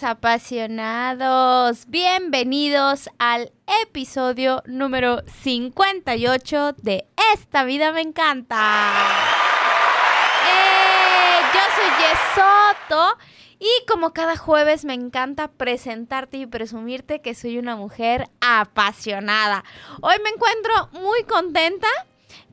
Apasionados, bienvenidos al episodio número 58 de Esta vida me encanta. ¡Eh! Yo soy Yesoto y como cada jueves me encanta presentarte y presumirte que soy una mujer apasionada. Hoy me encuentro muy contenta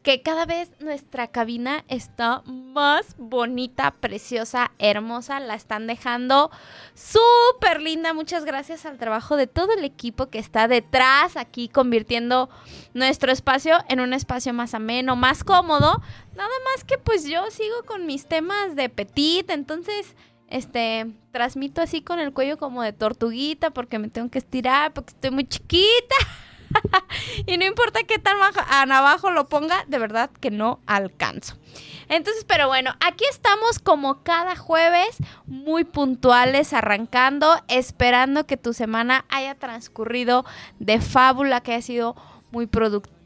que cada vez nuestra cabina está más bonita, preciosa, hermosa. La están dejando súper linda. Muchas gracias al trabajo de todo el equipo que está detrás aquí convirtiendo nuestro espacio en un espacio más ameno, más cómodo. Nada más que pues yo sigo con mis temas de petit, entonces este, transmito así con el cuello como de tortuguita porque me tengo que estirar porque estoy muy chiquita. y no importa qué tan abajo lo ponga, de verdad que no alcanzo. Entonces, pero bueno, aquí estamos como cada jueves, muy puntuales, arrancando, esperando que tu semana haya transcurrido de fábula, que haya sido muy productiva,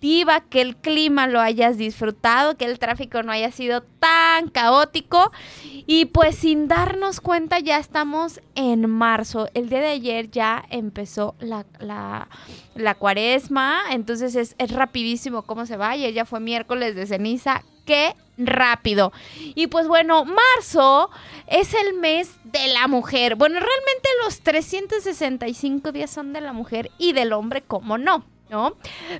que el clima lo hayas disfrutado, que el tráfico no haya sido tan caótico. Y pues sin darnos cuenta ya estamos en marzo. El día de ayer ya empezó la, la, cuaresma, entonces es, es, rapidísimo cómo se va. Ayer ya fue miércoles de ceniza. Qué rápido. Y pues bueno, marzo es el mes de la mujer. Bueno, realmente los 365 días son de la mujer y del hombre, ¿cómo no?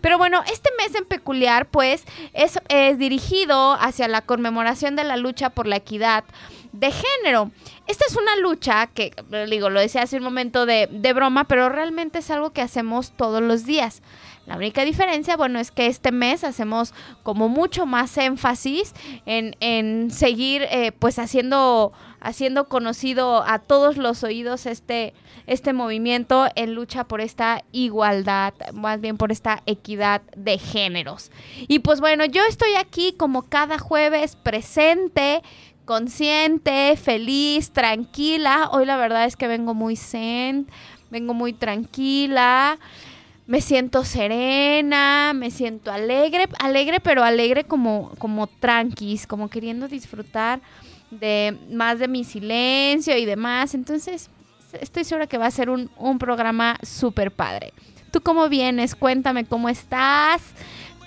Pero bueno, este mes en peculiar, pues, es, dirigido hacia la conmemoración de la lucha por la equidad de género. Esta es una lucha que, digo, lo decía hace un momento de, broma, pero realmente es algo que hacemos todos los días. La única diferencia, bueno, es que este mes hacemos como mucho más énfasis en, en seguir, eh, pues, haciendo, haciendo conocido a todos los oídos este, este movimiento en lucha por esta igualdad, más bien por esta equidad de géneros. Y pues bueno, yo estoy aquí como cada jueves presente consciente, feliz, tranquila. Hoy la verdad es que vengo muy zen, vengo muy tranquila. Me siento serena, me siento alegre, alegre pero alegre como como tranquis, como queriendo disfrutar de más de mi silencio y demás. Entonces, estoy segura que va a ser un, programa súper padre. ¿Tú cómo vienes? Cuéntame cómo estás,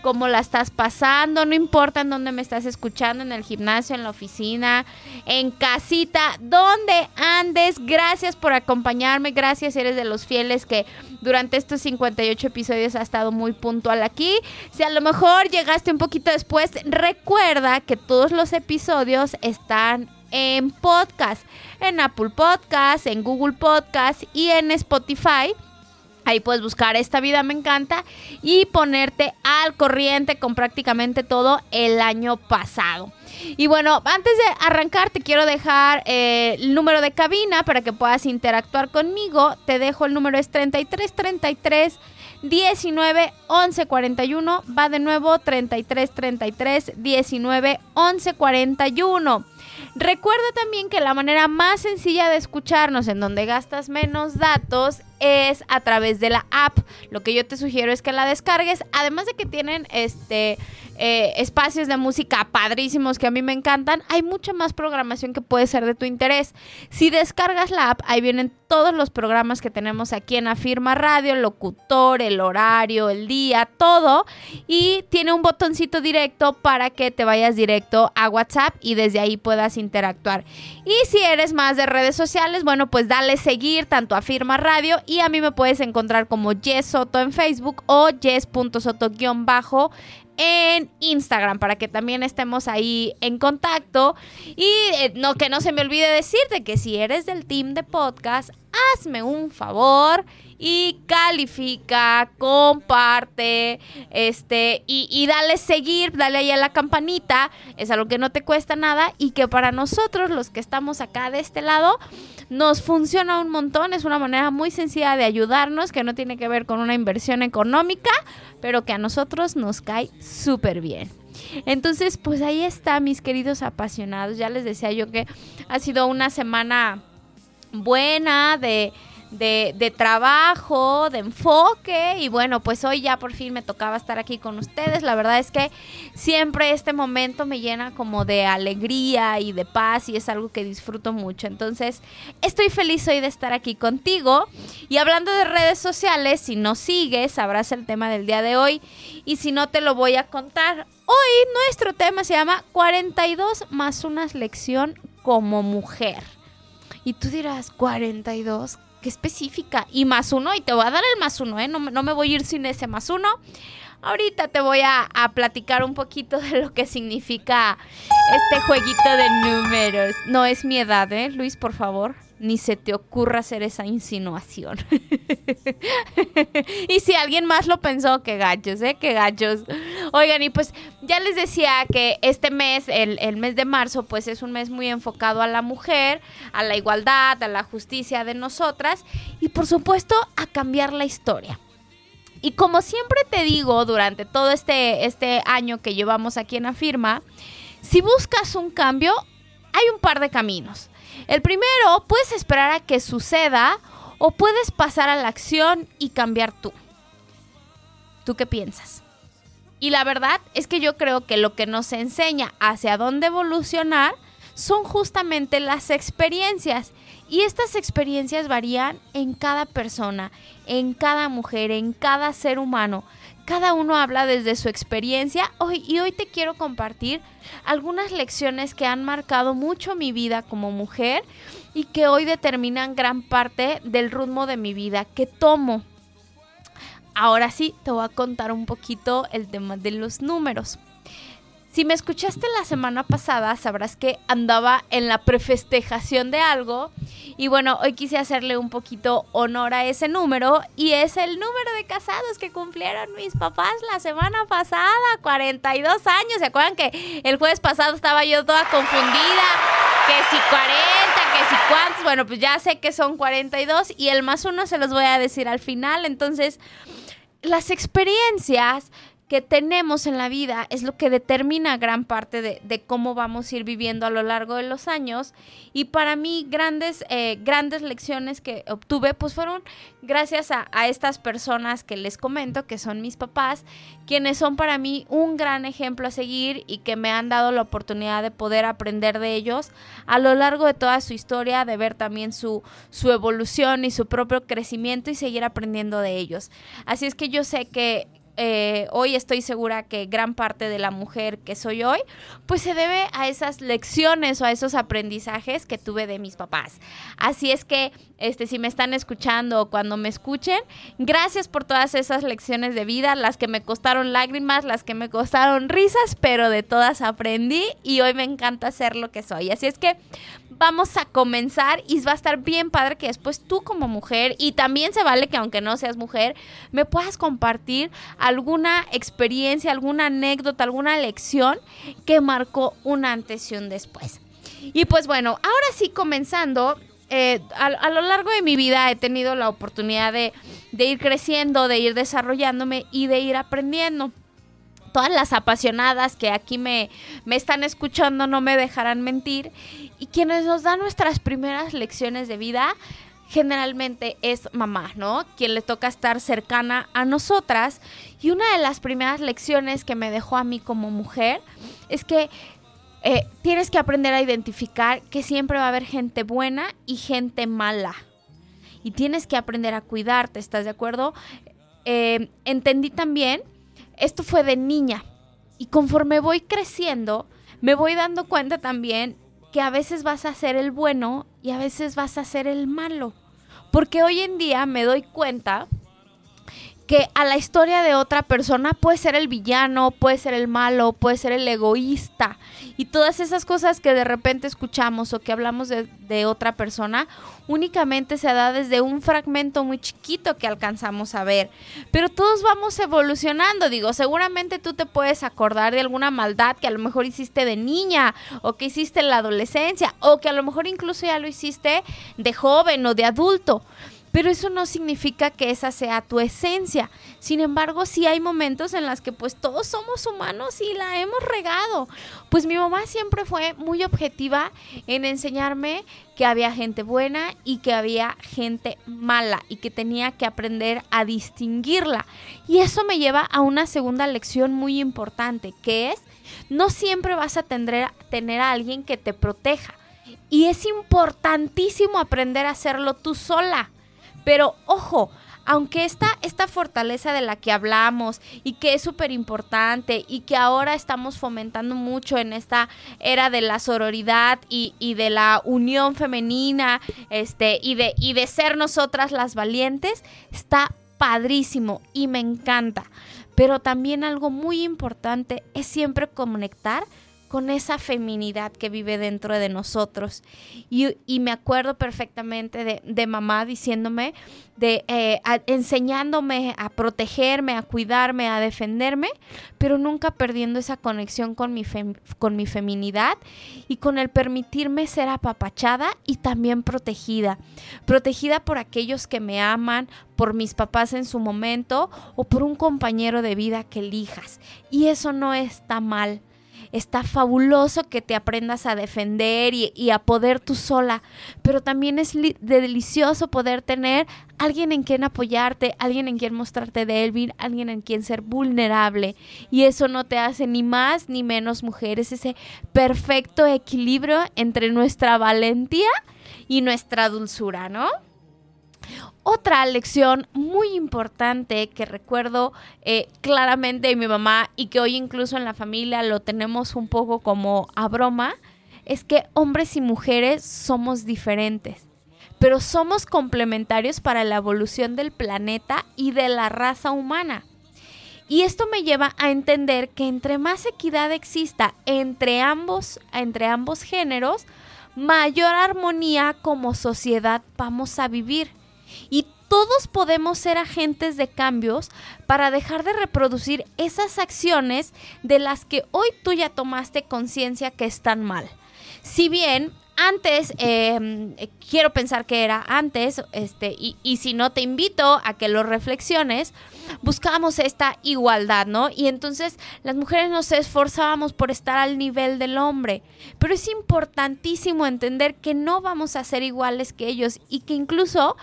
cómo la estás pasando, no importa en dónde me estás escuchando, en el gimnasio, en la oficina, en casita, donde andes. Gracias por acompañarme, gracias, eres de los fieles que durante estos 58 episodios ha estado muy puntual aquí. Si a lo mejor llegaste un poquito después, recuerda que todos los episodios están en podcast, en Apple Podcast, en Google Podcast y en Spotify. Ahí puedes buscar Esta vida me encanta y ponerte al corriente con prácticamente todo el año pasado. Y bueno, antes de arrancar te quiero dejar eh, el número de cabina para que puedas interactuar conmigo. Te dejo el número es 3333 19 11 41. Va de nuevo 3333 19 11 41. Recuerda también que la manera más sencilla de escucharnos en donde gastas menos datos es a través de la app. Lo que yo te sugiero es que la descargues. Además de que tienen este eh, espacios de música padrísimos que a mí me encantan, hay mucha más programación que puede ser de tu interés. Si descargas la app, ahí vienen todos los programas que tenemos aquí en Afirma Radio, el locutor, el horario, el día, todo. Y tiene un botoncito directo para que te vayas directo a WhatsApp y desde ahí puedas interactuar. Y si eres más de redes sociales, bueno, pues dale seguir tanto a Afirma Radio y a mí me puedes encontrar como Jess Soto en Facebook o Jess.soto-bajo en Instagram para que también estemos ahí en contacto. Y eh, no que no se me olvide decirte que si eres del team de podcast, hazme un favor y califica, comparte, este, y, y, dale seguir, dale ahí a la campanita, es algo que no te cuesta nada y que para nosotros, los que estamos acá de este lado, nos funciona un montón, es una manera muy sencilla de ayudarnos, que no tiene que ver con una inversión económica, pero que a nosotros nos cae súper bien. Entonces, pues ahí está, mis queridos apasionados. Ya les decía yo que ha sido una semana buena de de, trabajo, de enfoque y bueno, pues hoy ya por fin me tocaba estar aquí con ustedes. La verdad es que siempre este momento me llena como de alegría y de paz y es algo que disfruto mucho. Entonces, estoy feliz hoy de estar aquí contigo y hablando de redes sociales, si no sigues, sabrás el tema del día de hoy y si no te lo voy a contar. Hoy nuestro tema se llama 42 más una lección como mujer. Y tú dirás, 42, específica. Y más uno, y te voy a dar el más uno, ¿eh? No, no me voy a ir sin ese más uno. Ahorita te voy a, a, platicar un poquito de lo que significa este jueguito de números. No es mi edad, ¿eh? Luis, por favor ni se te ocurra hacer esa insinuación. y si alguien más lo pensó, qué gachos, ¿eh? Qué gachos. Oigan, y pues ya les decía que este mes, el, el, mes de marzo, pues es un mes muy enfocado a la mujer, a la igualdad, a la justicia de nosotras y por supuesto a cambiar la historia. Y como siempre te digo durante todo este, este año que llevamos aquí en Afirma, si buscas un cambio, hay un par de caminos. El primero, puedes esperar a que suceda o puedes pasar a la acción y cambiar tú. ¿Tú qué piensas? Y la verdad es que yo creo que lo que nos enseña hacia dónde evolucionar son justamente las experiencias. Y estas experiencias varían en cada persona, en cada mujer, en cada ser humano. Cada uno habla desde su experiencia hoy, y hoy te quiero compartir algunas lecciones que han marcado mucho mi vida como mujer y que hoy determinan gran parte del ritmo de mi vida que tomo. Ahora sí, te voy a contar un poquito el tema de los números. Si me escuchaste la semana pasada, sabrás que andaba en la prefestejación de algo. Y bueno, hoy quise hacerle un poquito honor a ese número. Y es el número de casados que cumplieron mis papás la semana pasada, 42 años. ¿Se acuerdan que el jueves pasado estaba yo toda confundida? Que si 40, que si cuántos. Bueno, pues ya sé que son 42 y el más uno se los voy a decir al final. Entonces, las experiencias que tenemos en la vida es lo que determina gran parte de, cómo vamos a ir viviendo a lo largo de los años. Y para mí grandes, eh, grandes lecciones que obtuve pues fueron gracias a, a, estas personas que les comento, que son mis papás, quienes son para mí un gran ejemplo a seguir y que me han dado la oportunidad de poder aprender de ellos a lo largo de toda su historia, de ver también su, su evolución y su propio crecimiento y seguir aprendiendo de ellos. Así es que yo sé que eh, hoy estoy segura que gran parte de la mujer que soy hoy, pues se debe a esas lecciones o a esos aprendizajes que tuve de mis papás. Así es que, este, si me están escuchando o cuando me escuchen, gracias por todas esas lecciones de vida, las que me costaron lágrimas, las que me costaron risas, pero de todas aprendí y hoy me encanta ser lo que soy. Así es que vamos a comenzar y va a estar bien padre que después tú como mujer, y también se vale que aunque no seas mujer, me puedas compartir alguna experiencia, alguna anécdota, alguna lección que marcó un antes y un después. Y pues bueno, ahora sí comenzando, eh, a, lo largo de mi vida he tenido la oportunidad de, de ir creciendo, de ir desarrollándome y de ir aprendiendo todas las apasionadas que aquí me, me están escuchando no me dejarán mentir. Y quienes nos dan nuestras primeras lecciones de vida generalmente es mamá, ¿no? Quien le toca estar cercana a nosotras. Y una de las primeras lecciones que me dejó a mí como mujer es que eh, tienes que aprender a identificar que siempre va a haber gente buena y gente mala. Y tienes que aprender a cuidarte, ¿estás de acuerdo? Eh, entendí también esto fue de niña. Y conforme voy creciendo, me voy dando cuenta también que a veces vas a ser el bueno y a veces vas a ser el malo. Porque hoy en día me doy cuenta que a la historia de otra persona puede ser el villano, puede ser el malo, puede ser el egoísta. Y todas esas cosas que de repente escuchamos o que hablamos de, de, otra persona, únicamente se da desde un fragmento muy chiquito que alcanzamos a ver. Pero todos vamos evolucionando, digo, seguramente tú te puedes acordar de alguna maldad que a lo mejor hiciste de niña o que hiciste en la adolescencia o que a lo mejor incluso ya lo hiciste de joven o de adulto. Pero eso no significa que esa sea tu esencia. Sin embargo, sí hay momentos en los que pues todos somos humanos y la hemos regado. Pues mi mamá siempre fue muy objetiva en enseñarme que había gente buena y que había gente mala y que tenía que aprender a distinguirla. Y eso me lleva a una segunda lección muy importante, que es no siempre vas a tener, tener a alguien que te proteja. Y es importantísimo aprender a hacerlo tú sola. Pero ojo, aunque esta, esta fortaleza de la que hablamos y que es súper importante y que ahora estamos fomentando mucho en esta era de la sororidad y, y, de la unión femenina este, y, de, y de ser nosotras las valientes, está padrísimo y me encanta. Pero también algo muy importante es siempre conectar con esa feminidad que vive dentro de nosotros. Y, me acuerdo perfectamente de, mamá diciéndome, de eh, enseñándome a protegerme, a cuidarme, a defenderme, pero nunca perdiendo esa conexión con mi, con mi feminidad y con el permitirme ser apapachada y también protegida. Protegida por aquellos que me aman, por mis papás en su momento o por un compañero de vida que elijas. Y eso no está mal está fabuloso que te aprendas a defender y, a poder tú sola, pero también es delicioso poder tener alguien en quien apoyarte, alguien en quien mostrarte débil, alguien en quien ser vulnerable. Y eso no te hace ni más ni menos mujer, es ese perfecto equilibrio entre nuestra valentía y nuestra dulzura, ¿no? Otra lección muy importante que recuerdo eh, claramente de mi mamá y que hoy incluso en la familia lo tenemos un poco como a broma, es que hombres y mujeres somos diferentes, pero somos complementarios para la evolución del planeta y de la raza humana. Y esto me lleva a entender que entre más equidad exista entre ambos, entre ambos géneros, mayor armonía como sociedad vamos a vivir. Y todos podemos ser agentes de cambios para dejar de reproducir esas acciones de las que hoy tú ya tomaste conciencia que están mal. Si bien antes, eh, quiero pensar que era antes, este, y, y, si no te invito a que lo reflexiones, buscábamos esta igualdad, ¿no? Y entonces las mujeres nos esforzábamos por estar al nivel del hombre, pero es importantísimo entender que no vamos a ser iguales que ellos y que incluso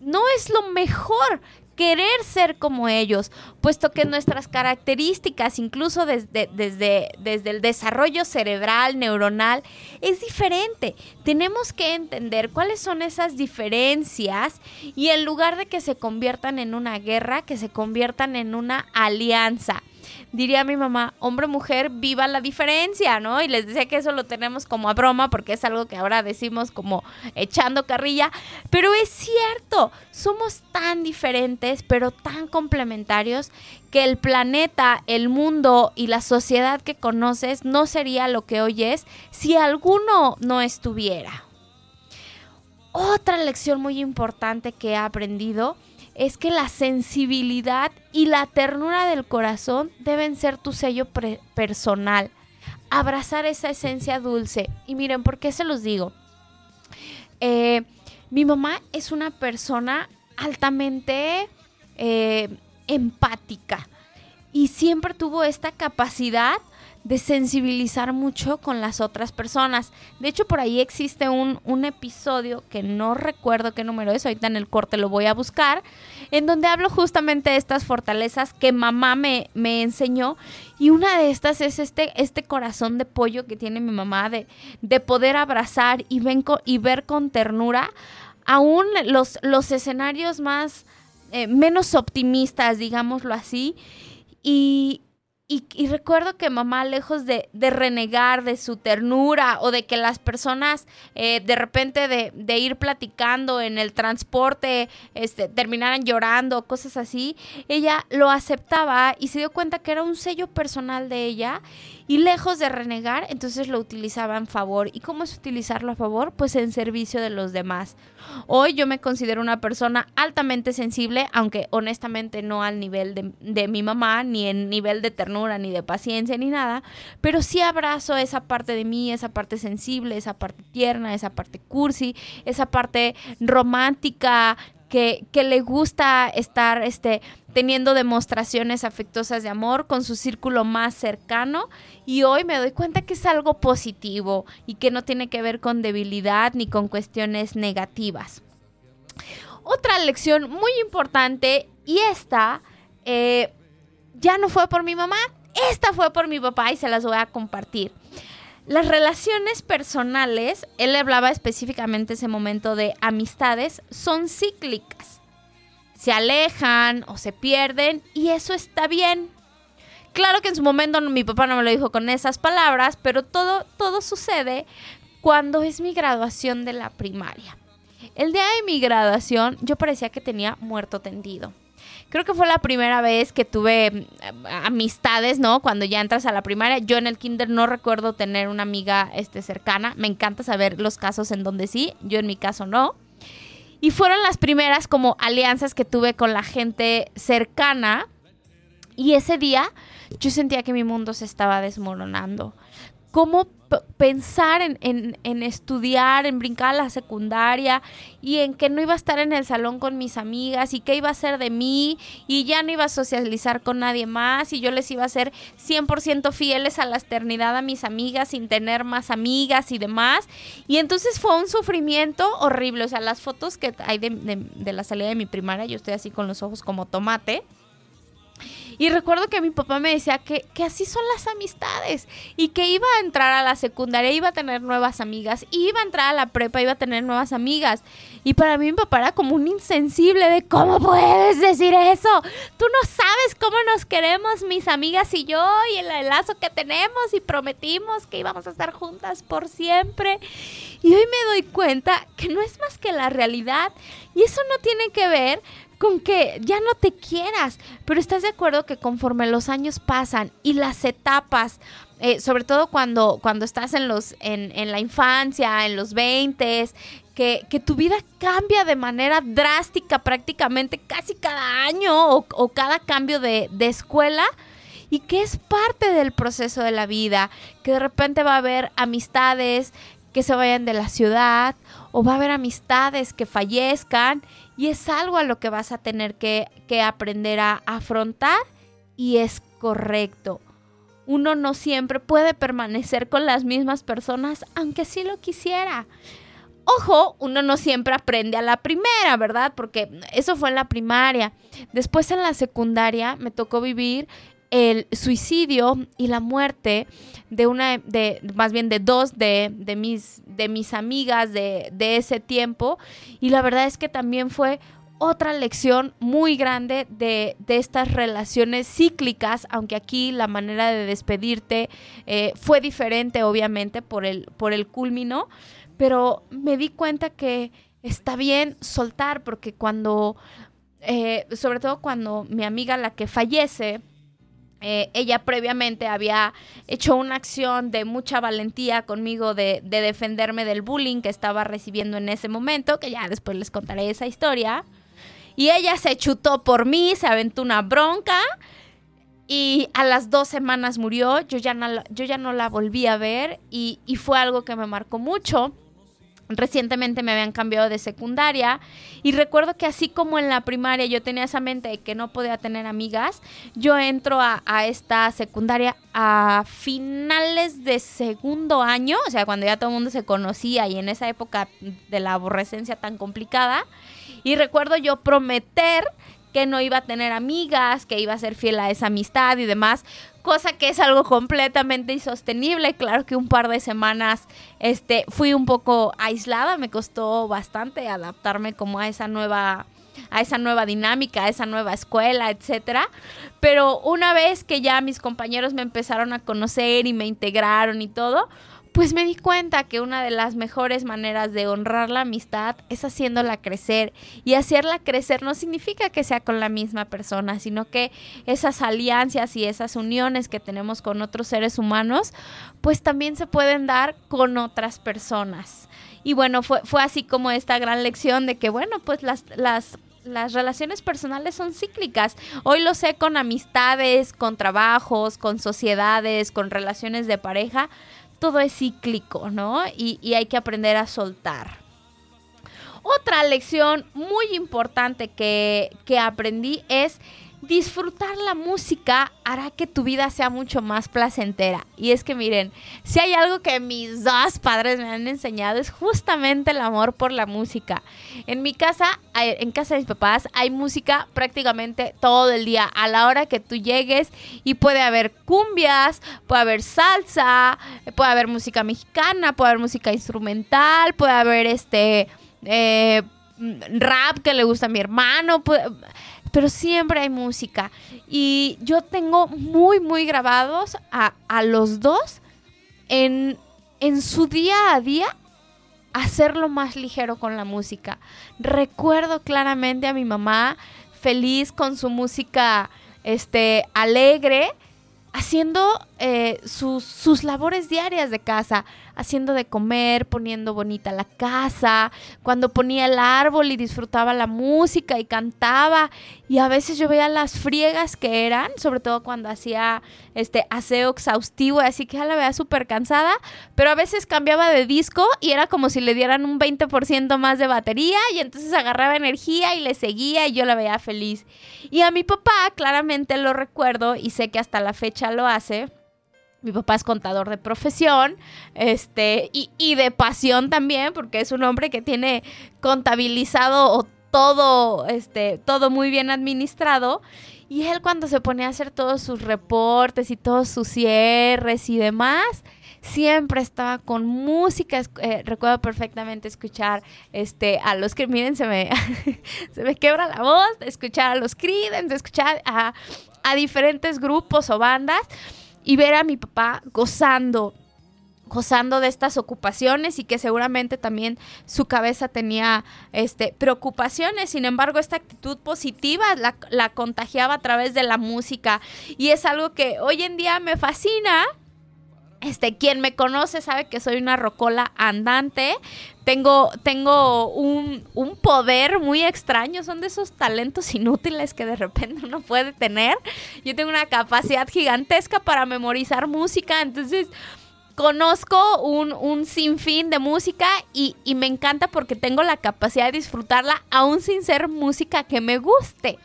no es lo mejor querer ser como ellos, puesto que nuestras características, incluso desde, desde, desde, el desarrollo cerebral, neuronal, es diferente. Tenemos que entender cuáles son esas diferencias y en lugar de que se conviertan en una guerra, que se conviertan en una alianza diría mi mamá, hombre mujer, viva la diferencia, ¿no? Y les decía que eso lo tenemos como a broma porque es algo que ahora decimos como echando carrilla, pero es cierto, somos tan diferentes, pero tan complementarios que el planeta, el mundo y la sociedad que conoces no sería lo que hoy es si alguno no estuviera. Otra lección muy importante que he aprendido es que la sensibilidad y la ternura del corazón deben ser tu sello personal. Abrazar esa esencia dulce. Y miren, ¿por qué se los digo? Eh, mi mamá es una persona altamente eh, empática y siempre tuvo esta capacidad de sensibilizar mucho con las otras personas. De hecho, por ahí existe un, un, episodio que no recuerdo qué número es, ahorita en el corte lo voy a buscar, en donde hablo justamente de estas fortalezas que mamá me, me enseñó. Y una de estas es este, este corazón de pollo que tiene mi mamá, de, de poder abrazar y, ven y ver con ternura aún los, los escenarios más, eh, menos optimistas, digámoslo así. Y, y, recuerdo que mamá, lejos de, renegar de su ternura o de que las personas eh, de repente de, ir platicando en el transporte este, terminaran llorando, cosas así, ella lo aceptaba y se dio cuenta que era un sello personal de ella y lejos de renegar, entonces lo utilizaba en favor. ¿Y cómo es utilizarlo a favor? Pues en servicio de los demás. Hoy yo me considero una persona altamente sensible, aunque honestamente no al nivel de, de mi mamá, ni en nivel de ternura, ni de paciencia, ni nada, pero sí abrazo esa parte de mí, esa parte sensible, esa parte tierna, esa parte cursi, esa parte romántica, que, le gusta estar este, teniendo demostraciones afectuosas de amor con su círculo más cercano y hoy me doy cuenta que es algo positivo y que no tiene que ver con debilidad ni con cuestiones negativas. Otra lección muy importante y esta eh, ya no fue por mi mamá, esta fue por mi papá y se las voy a compartir. Las relaciones personales, él hablaba específicamente ese momento de amistades, son cíclicas. Se alejan o se pierden y eso está bien. Claro que en su momento mi papá no me lo dijo con esas palabras, pero todo, todo sucede cuando es mi graduación de la primaria. El día de mi graduación yo parecía que tenía muerto tendido creo que fue la primera vez que tuve mm, amistades, ¿no? Cuando ya entras a la primaria. Yo en el kinder no recuerdo tener una amiga este, cercana. Me encanta saber los casos en donde sí, yo en mi caso no. Y fueron las primeras como alianzas que tuve con la gente cercana. Y ese día yo sentía que mi mundo se estaba desmoronando. ¿Cómo pensar en, estudiar, en brincar a la secundaria y en que no iba a estar en el salón con mis amigas y qué iba a ser de mí y ya no iba a socializar con nadie más y yo les iba a ser 100% fieles a la eternidad a mis amigas sin tener más amigas y demás. Y entonces fue un sufrimiento horrible. O sea, las fotos que hay de, de la salida de mi primaria, yo estoy así con los ojos como tomate. Y recuerdo que mi papá me decía que, así son las amistades y que iba a entrar a la secundaria, iba a tener nuevas amigas, iba a entrar a la prepa, iba a tener nuevas amigas. Y para mí mi papá era como un insensible de cómo puedes decir eso. Tú no sabes cómo nos queremos mis amigas y yo y el lazo que tenemos y prometimos que íbamos a estar juntas por siempre. Y hoy me doy cuenta que no es más que la realidad y eso no tiene que ver con que ya no te quieras, pero estás de acuerdo que conforme los años pasan y las etapas, eh, sobre todo cuando, cuando estás en, los, en, en la infancia, en los 20, que, que, tu vida cambia de manera drástica prácticamente casi cada año o, o cada cambio de, de escuela y que es parte del proceso de la vida, que de repente va a haber amistades que se vayan de la ciudad o va a haber amistades que fallezcan y es algo a lo que vas a tener que, aprender a afrontar y es correcto. Uno no siempre puede permanecer con las mismas personas aunque sí lo quisiera. Ojo, uno no siempre aprende a la primera, ¿verdad? Porque eso fue en la primaria. Después en la secundaria me tocó vivir el suicidio y la muerte de una, de, más bien de dos de, mis, de mis amigas de, ese tiempo. Y la verdad es que también fue otra lección muy grande de, estas relaciones cíclicas, aunque aquí la manera de despedirte eh, fue diferente, obviamente, por el, por el culmino, pero me di cuenta que está bien soltar, porque cuando, eh, sobre todo cuando mi amiga, la que fallece, eh, ella previamente había hecho una acción de mucha valentía conmigo de, defenderme del bullying que estaba recibiendo en ese momento, que ya después les contaré esa historia. Y ella se chutó por mí, se aventó una bronca y a las dos semanas murió. Yo ya no, yo ya no la volví a ver y, y fue algo que me marcó mucho. Recientemente me habían cambiado de secundaria y recuerdo que así como en la primaria yo tenía esa mente de que no podía tener amigas, yo entro a, esta secundaria a finales de segundo año, o sea, cuando ya todo el mundo se conocía y en esa época de la aborrecencia tan complicada. Y recuerdo yo prometer que no iba a tener amigas, que iba a ser fiel a esa amistad y demás, cosa que es algo completamente insostenible. Claro que un par de semanas este, fui un poco aislada, me costó bastante adaptarme como a esa nueva a esa nueva dinámica, a esa nueva escuela, etcétera. Pero una vez que ya mis compañeros me empezaron a conocer y me integraron y todo, pues me di cuenta que una de las mejores maneras de honrar la amistad es haciéndola crecer. Y hacerla crecer no significa que sea con la misma persona, sino que esas alianzas y esas uniones que tenemos con otros seres humanos, pues también se pueden dar con otras personas. Y bueno, fue, fue así como esta gran lección de que, bueno, pues las, las las relaciones personales son cíclicas. Hoy lo sé con amistades, con trabajos, con sociedades, con relaciones de pareja todo es cíclico, ¿no? Y, hay que aprender a soltar. Otra lección muy importante que, que aprendí es disfrutar la música hará que tu vida sea mucho más placentera. Y es que miren, si hay algo que mis dos padres me han enseñado es justamente el amor por la música. En mi casa, en casa de mis papás, hay música prácticamente todo el día, a la hora que tú llegues y puede haber cumbias, puede haber salsa, puede haber música mexicana, puede haber música instrumental, puede haber este... Eh, rap que le gusta a mi hermano, pero siempre hay música. Y yo tengo muy, muy grabados a, los dos en, en su día a día hacerlo más ligero con la música. Recuerdo claramente a mi mamá feliz con su música este, alegre, haciendo eh, sus, sus labores diarias de casa haciendo de comer, poniendo bonita la casa, cuando ponía el árbol y disfrutaba la música y cantaba. Y a veces yo veía las friegas que eran, sobre todo cuando hacía este aseo exhaustivo, así que ya la veía súper cansada, pero a veces cambiaba de disco y era como si le dieran un 20% más de batería y entonces agarraba energía y le seguía y yo la veía feliz. Y a mi papá claramente lo recuerdo y sé que hasta la fecha lo hace mi papá es contador de profesión, este, y, de pasión también, porque es un hombre que tiene contabilizado todo, este, todo muy bien administrado. Y él cuando se ponía a hacer todos sus reportes y todos sus cierres y demás, siempre estaba con música. Eh, recuerdo perfectamente escuchar este, a los que, miren, se me, se me quebra la voz, escuchar a los Creedence, escuchar a, a diferentes grupos o bandas y ver a mi papá gozando gozando de estas ocupaciones y que seguramente también su cabeza tenía este, preocupaciones. Sin embargo, esta actitud positiva la, la, contagiaba a través de la música y es algo que hoy en día me fascina este, quien me conoce sabe que soy una rocola andante. Tengo, tengo un, un, poder muy extraño. Son de esos talentos inútiles que de repente uno puede tener. Yo tengo una capacidad gigantesca para memorizar música. Entonces, conozco un, un sinfín de música y, y me encanta porque tengo la capacidad de disfrutarla aún sin ser música que me guste.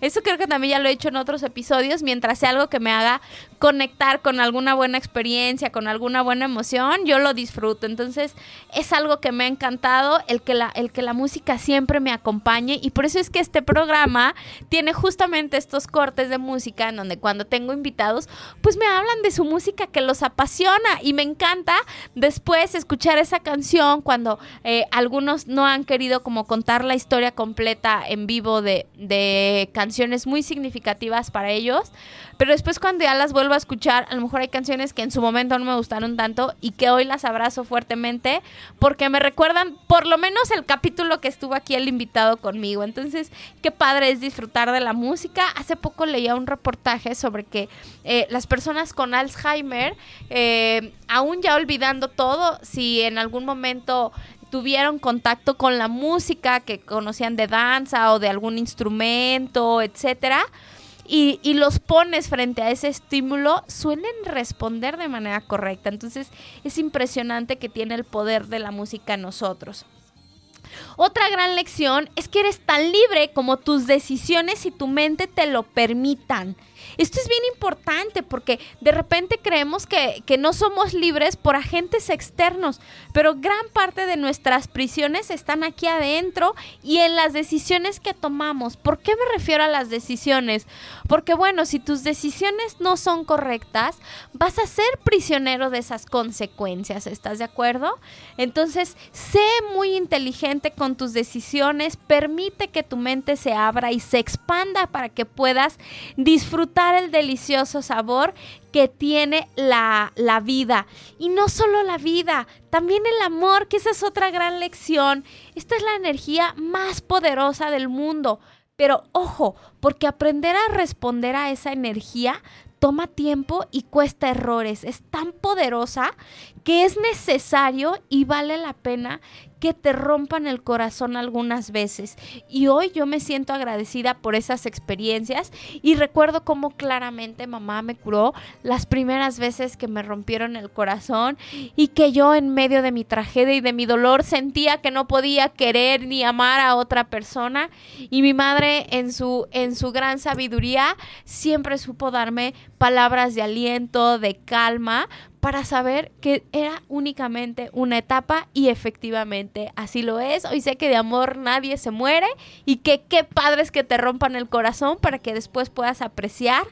Eso creo que también ya lo he hecho en otros episodios, mientras sea algo que me haga conectar con alguna buena experiencia, con alguna buena emoción, yo lo disfruto. Entonces, es algo que me ha encantado, el que la, el que la música siempre me acompañe. Y por eso es que este programa tiene justamente estos cortes de música en donde cuando tengo invitados, pues me hablan de su música que los apasiona. Y me encanta después escuchar esa canción cuando eh, algunos no han querido como contar la historia completa en vivo de, de canciones muy significativas para ellos, pero después cuando ya las vuelvo a escuchar, a lo mejor hay canciones que en su momento no me gustaron tanto y que hoy las abrazo fuertemente porque me recuerdan por lo menos el capítulo que estuvo aquí el invitado conmigo. Entonces, qué padre es disfrutar de la música. Hace poco leía un reportaje sobre que eh, las personas con Alzheimer, eh, aún ya olvidando todo, si en algún momento tuvieron contacto con la música que conocían de danza o de algún instrumento, etcétera, y, los pones frente a ese estímulo, suelen responder de manera correcta. Entonces es impresionante que tiene el poder de la música en nosotros. Otra gran lección es que eres tan libre como tus decisiones y tu mente te lo permitan. Esto es bien importante porque de repente creemos que, que no somos libres por agentes externos, pero gran parte de nuestras prisiones están aquí adentro y en las decisiones que tomamos. ¿Por qué me refiero a las decisiones? Porque bueno, si tus decisiones no son correctas, vas a ser prisionero de esas consecuencias, ¿estás de acuerdo? Entonces, sé muy inteligente con tus decisiones, permite que tu mente se abra y se expanda para que puedas disfrutar el delicioso sabor que tiene la, la, vida. Y no solo la vida, también el amor, que esa es otra gran lección. Esta es la energía más poderosa del mundo. Pero ojo, porque aprender a responder a esa energía toma tiempo y cuesta errores. Es tan poderosa que es necesario y vale la pena que te rompan el corazón algunas veces. Y hoy yo me siento agradecida por esas experiencias y recuerdo cómo claramente mamá me curó las primeras veces que me rompieron el corazón y que yo en medio de mi tragedia y de mi dolor sentía que no podía querer ni amar a otra persona y mi madre en su en su gran sabiduría siempre supo darme palabras de aliento, de calma para saber que era únicamente una etapa y efectivamente así lo es. Hoy sé que de amor nadie se muere y que qué padres que te rompan el corazón para que después puedas apreciar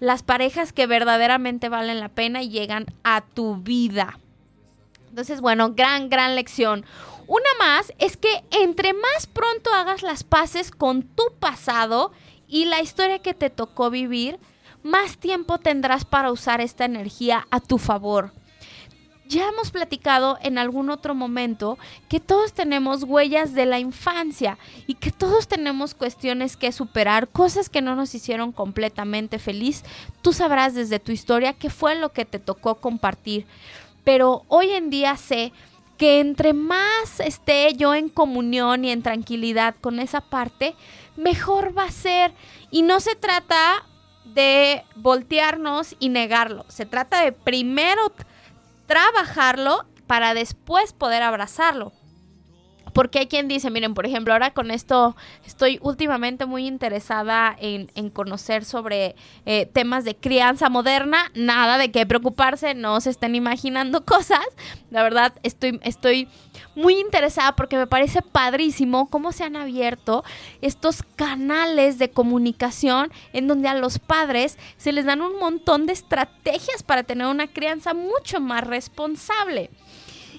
las parejas que verdaderamente valen la pena y llegan a tu vida. Entonces, bueno, gran, gran lección. Una más es que entre más pronto hagas las paces con tu pasado y la historia que te tocó vivir, más tiempo tendrás para usar esta energía a tu favor. Ya hemos platicado en algún otro momento que todos tenemos huellas de la infancia y que todos tenemos cuestiones que superar, cosas que no nos hicieron completamente feliz. Tú sabrás desde tu historia qué fue lo que te tocó compartir. Pero hoy en día sé que entre más esté yo en comunión y en tranquilidad con esa parte, mejor va a ser. Y no se trata de voltearnos y negarlo. Se trata de primero trabajarlo para después poder abrazarlo. Porque hay quien dice, miren, por ejemplo, ahora con esto estoy últimamente muy interesada en, conocer sobre eh, temas de crianza moderna. Nada de qué preocuparse, no se estén imaginando cosas. La verdad, estoy, estoy muy interesada porque me parece padrísimo cómo se han abierto estos canales de comunicación en donde a los padres se les dan un montón de estrategias para tener una crianza mucho más responsable.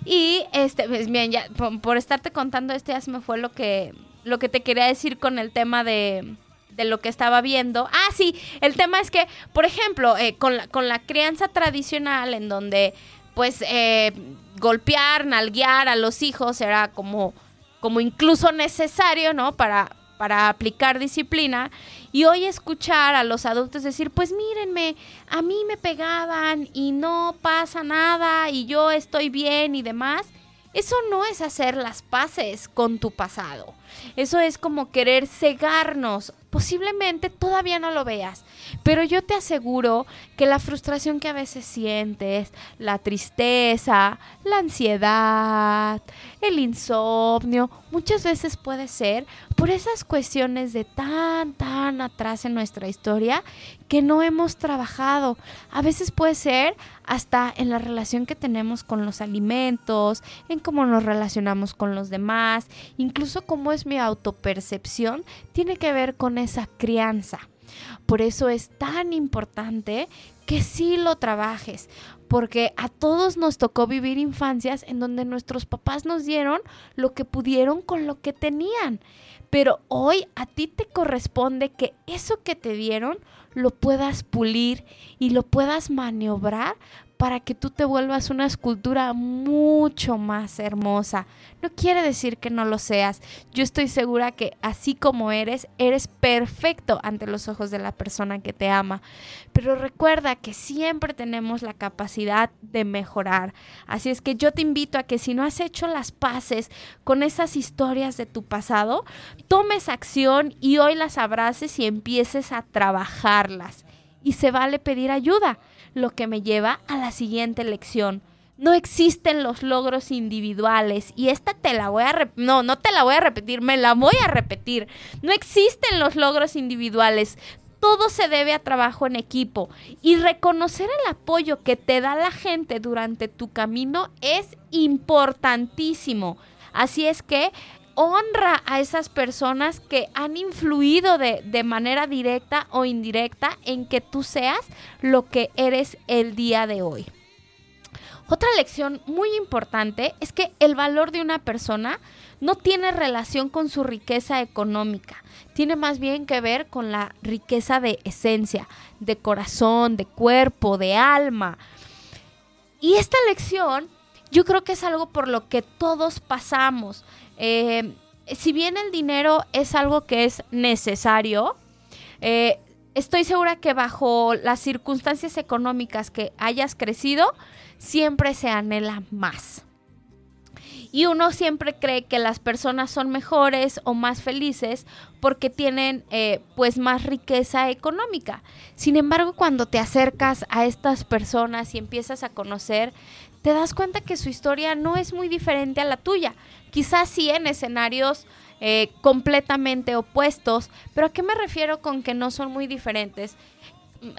Y este, pues bien, ya por, estarte contando esto ya se me fue lo que, lo que te quería decir con el tema de, de lo que estaba viendo. Ah, sí, el tema es que, por ejemplo, eh, con, la, con la crianza tradicional en donde pues eh, golpear, nalguear a los hijos era como, como incluso necesario, ¿no? Para, para aplicar disciplina. Y hoy escuchar a los adultos decir, pues mírenme, a mí me pegaban y no pasa nada y yo estoy bien y demás. Eso no es hacer las paces con tu pasado. Eso es como querer cegarnos. Posiblemente todavía no lo veas, pero yo te aseguro que la frustración que a veces sientes, la tristeza, la ansiedad, el insomnio, muchas veces puede ser por esas cuestiones de tan, tan atrás en nuestra historia que no hemos trabajado. A veces puede ser hasta en la relación que tenemos con los alimentos, en cómo nos relacionamos con los demás, incluso cómo es mi autopercepción, tiene que ver con esa crianza. Por eso es tan importante que sí lo trabajes, porque a todos nos tocó vivir infancias en donde nuestros papás nos dieron lo que pudieron con lo que tenían. Pero hoy a ti te corresponde que eso que te dieron lo puedas pulir y lo puedas maniobrar para que tú te vuelvas una escultura mucho más hermosa. No quiere decir que no lo seas. Yo estoy segura que así como eres, eres perfecto ante los ojos de la persona que te ama. Pero recuerda que siempre tenemos la capacidad de mejorar. Así es que yo te invito a que si no has hecho las paces con esas historias de tu pasado, tomes acción y hoy las abraces y empieces a trabajarlas. Y se vale pedir ayuda lo que me lleva a la siguiente lección. No existen los logros individuales y esta te la voy a no, no te la voy a repetir, me la voy a repetir. No existen los logros individuales. todo se debe a trabajo en equipo y reconocer el apoyo que te da la gente durante tu camino es importantísimo. Así es que honra a esas personas que han influido de, de, manera directa o indirecta en que tú seas lo que eres el día de hoy. Otra lección muy importante es que el valor de una persona no tiene relación con su riqueza económica, tiene más bien que ver con la riqueza de esencia, de corazón, de cuerpo, de alma. Y esta lección yo creo que es algo por lo que todos pasamos. Eh, si bien el dinero es algo que es necesario, eh, estoy segura que bajo las circunstancias económicas que hayas crecido, siempre se anhela más. Y uno siempre cree que las personas son mejores o más felices porque tienen eh, pues más riqueza económica. Sin embargo, cuando te acercas a estas personas y empiezas a conocer, te das cuenta que su historia no es muy diferente a la tuya. Quizás sí en escenarios eh, completamente opuestos, pero ¿a qué me refiero con que no son muy diferentes?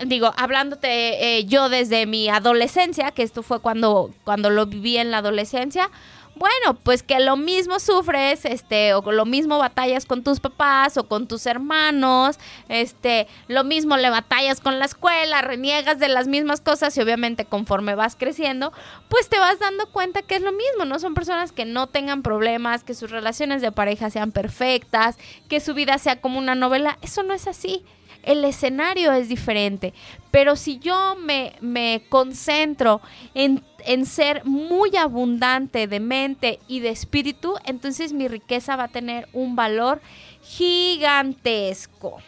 digo, hablándote eh, yo desde mi adolescencia, que esto fue cuando, cuando lo viví en la adolescencia, bueno, pues que lo mismo sufres, este, o lo mismo batallas con tus papás o con tus hermanos, este, lo mismo le batallas con la escuela, reniegas de las mismas cosas y obviamente conforme vas creciendo, pues te vas dando cuenta que es lo mismo, no son personas que no tengan problemas, que sus relaciones de pareja sean perfectas, que su vida sea como una novela, eso no es así el escenario es diferente. Pero si yo me, me concentro en, en, ser muy abundante de mente y de espíritu, entonces mi riqueza va a tener un valor gigantesco.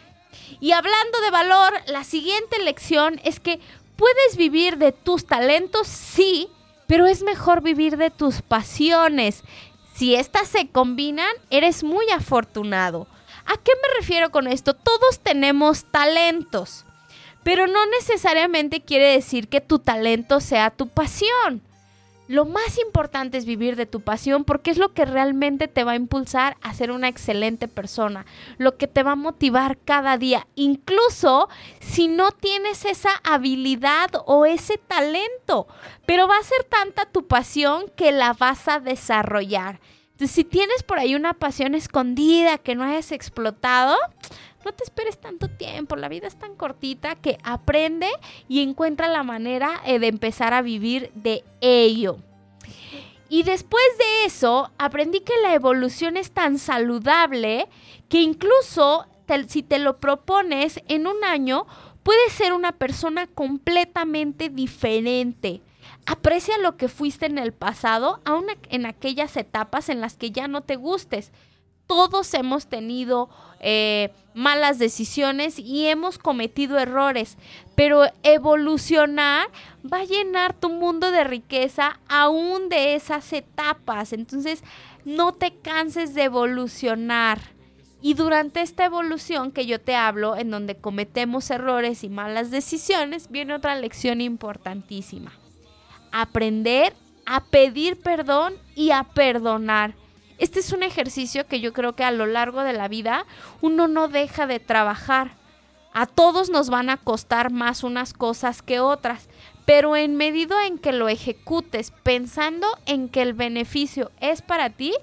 Y hablando de valor, la siguiente lección es que puedes vivir de tus talentos, sí, pero es mejor vivir de tus pasiones. Si estas se combinan, eres muy afortunado. ¿A qué me refiero con esto? Todos tenemos talentos, pero no necesariamente quiere decir que tu talento sea tu pasión. Lo más importante es vivir de tu pasión porque es lo que realmente te va a impulsar a ser una excelente persona, lo que te va a motivar cada día, incluso si no tienes esa habilidad o ese talento, pero va a ser tanta tu pasión que la vas a desarrollar si tienes por ahí una pasión escondida que no hayas explotado, no te esperes tanto tiempo. La vida es tan cortita que aprende y encuentra la manera eh, de empezar a vivir de ello. Y después de eso, aprendí que la evolución es tan saludable que incluso si te lo propones en un año, puedes ser una persona completamente diferente. Aprecia lo que fuiste en el pasado, aún en aquellas etapas en las que ya no te gustes. Todos hemos tenido eh, malas decisiones y hemos cometido errores, pero evolucionar va a llenar tu mundo de riqueza aún de esas etapas. Entonces, no te canses de evolucionar. Y durante esta evolución que yo te hablo, en donde cometemos errores y malas decisiones, viene otra lección importantísima aprender a pedir perdón y a perdonar. Este es un ejercicio que yo creo que a lo largo de la vida uno no deja de trabajar. A todos nos van a costar más unas cosas que otras, pero en medida en que lo ejecutes pensando en que el beneficio es para ti,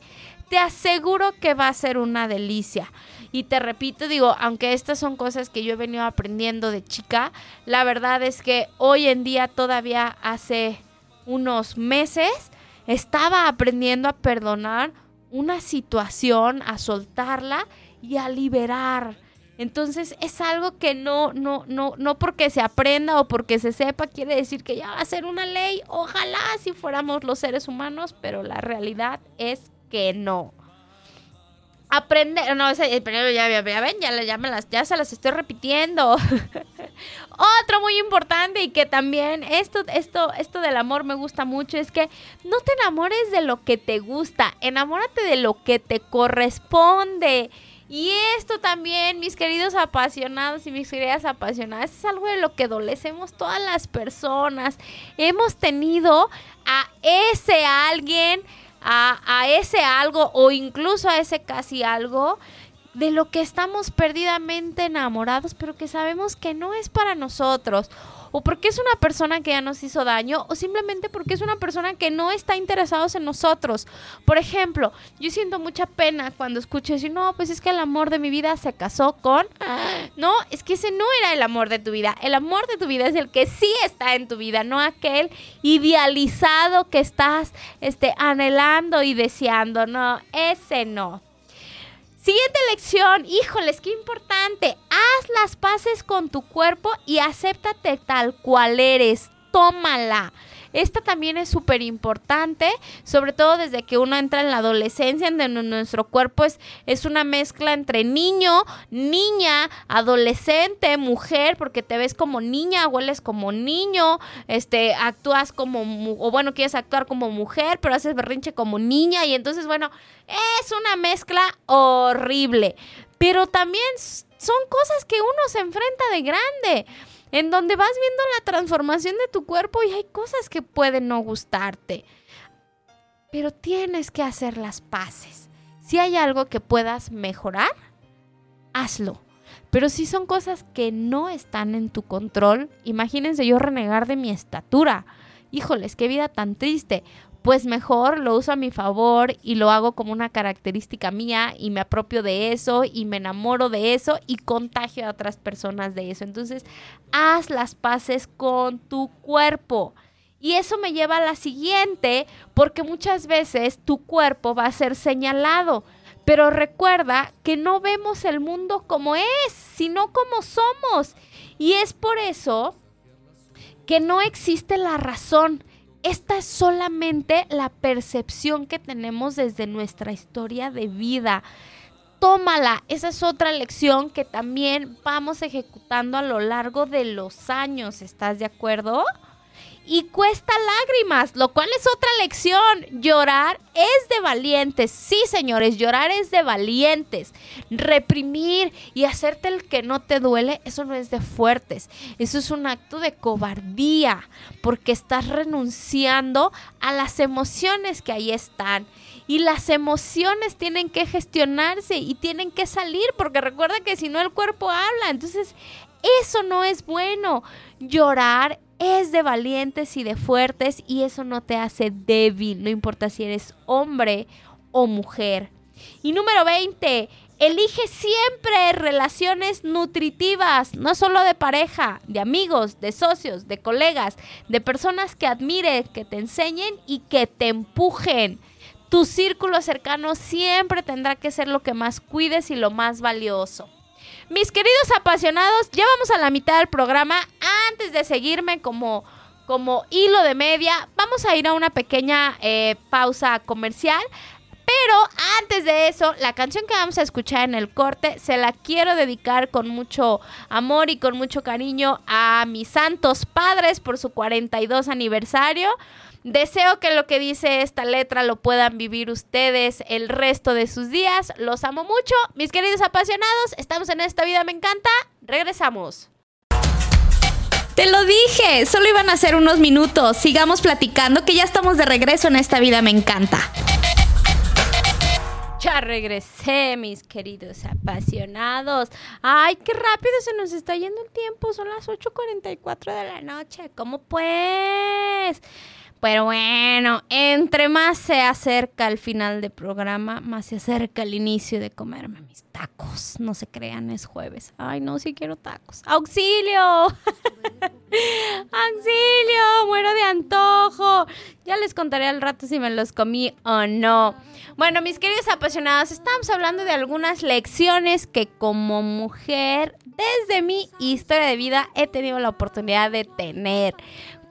te aseguro que va a ser una delicia. Y te repito, digo, aunque estas son cosas que yo he venido aprendiendo de chica, la verdad es que hoy en día todavía hace unos meses estaba aprendiendo a perdonar una situación, a soltarla y a liberar. Entonces es algo que no, no, no, no porque se aprenda o porque se sepa quiere decir que ya va a ser una ley. Ojalá si fuéramos los seres humanos, pero la realidad es que no aprender, no, ese, ya, ya, ya, ven, ya, ya, me las, ya se las estoy repitiendo. Otro muy importante y que también esto, esto, esto del amor me gusta mucho es que no te enamores de lo que te gusta, enamórate de lo que te corresponde. Y esto también, mis queridos apasionados y mis queridas apasionadas, es algo de lo que adolecemos todas las personas. Hemos tenido a ese alguien a, ese algo o incluso a ese casi algo de lo que estamos perdidamente enamorados, pero que sabemos que no es para nosotros. O porque es una persona que ya nos hizo daño, o simplemente porque es una persona que no está interesada en nosotros. Por ejemplo, yo siento mucha pena cuando escucho decir, no, pues es que el amor de mi vida se casó con. No, es que ese no era el amor de tu vida. El amor de tu vida es el que sí está en tu vida, no aquel idealizado que estás este, anhelando y deseando. No, ese no. Siguiente lección, híjoles, qué importante. Haz las paces con tu cuerpo y acéptate tal cual eres. Tómala. Esta también es súper importante, sobre todo desde que uno entra en la adolescencia, en donde nuestro cuerpo es, es una mezcla entre niño, niña, adolescente, mujer, porque te ves como niña, hueles como niño, este, actúas como, o bueno, quieres actuar como mujer, pero haces berrinche como niña, y entonces, bueno, es una mezcla horrible. Pero también son cosas que uno se enfrenta de grande en donde vas viendo la transformación de tu cuerpo y hay cosas que pueden no gustarte. Pero tienes que hacer las paces. Si hay algo que puedas mejorar, hazlo. Pero si son cosas que no están en tu control, imagínense yo renegar de mi estatura. Híjoles, qué vida tan triste pues mejor lo uso a mi favor y lo hago como una característica mía y me apropio de eso y me enamoro de eso y contagio a otras personas de eso. Entonces, haz las paces con tu cuerpo. Y eso me lleva a la siguiente, porque muchas veces tu cuerpo va a ser señalado. Pero recuerda que no vemos el mundo como es, sino como somos. Y es por eso que no existe la razón esta es solamente la percepción que tenemos desde nuestra historia de vida. Tómala, esa es otra lección que también vamos ejecutando a lo largo de los años, ¿estás de acuerdo? Y cuesta lágrimas, lo cual es otra lección. Llorar es de valientes. Sí, señores, llorar es de valientes. Reprimir y hacerte el que no te duele, eso no es de fuertes. Eso es un acto de cobardía, porque estás renunciando a las emociones que ahí están. Y las emociones tienen que gestionarse y tienen que salir, porque recuerda que si no el cuerpo habla. Entonces, eso no es bueno. Llorar es de valientes y de fuertes y eso no te hace débil, no importa si eres hombre o mujer. Y número 20, elige siempre relaciones nutritivas, no solo de pareja, de amigos, de socios, de colegas, de personas que admiren, que te enseñen y que te empujen. Tu círculo cercano siempre tendrá que ser lo que más cuides y lo más valioso. Mis queridos apasionados, ya vamos a la mitad del programa. Antes de seguirme como, como hilo de media, vamos a ir a una pequeña eh, pausa comercial. Pero antes de eso, la canción que vamos a escuchar en el corte se la quiero dedicar con mucho amor y con mucho cariño a mis santos padres por su 42 aniversario. Deseo que lo que dice esta letra lo puedan vivir ustedes el resto de sus días. Los amo mucho. Mis queridos apasionados, estamos en esta vida, me encanta. Regresamos. Te lo dije, solo iban a ser unos minutos. Sigamos platicando que ya estamos de regreso en esta vida, me encanta. Ya regresé, mis queridos apasionados. Ay, qué rápido se nos está yendo el tiempo. Son las 8.44 de la noche. ¿Cómo pues? Pero bueno, entre más se acerca el final del programa, más se acerca el inicio de comerme mis tacos. No se crean, es jueves. Ay, no, sí quiero tacos. ¡Auxilio! ¡Auxilio! Muero de antojo. Ya les contaré al rato si me los comí o no. Bueno, mis queridos apasionados, estamos hablando de algunas lecciones que como mujer, desde mi historia de vida, he tenido la oportunidad de tener.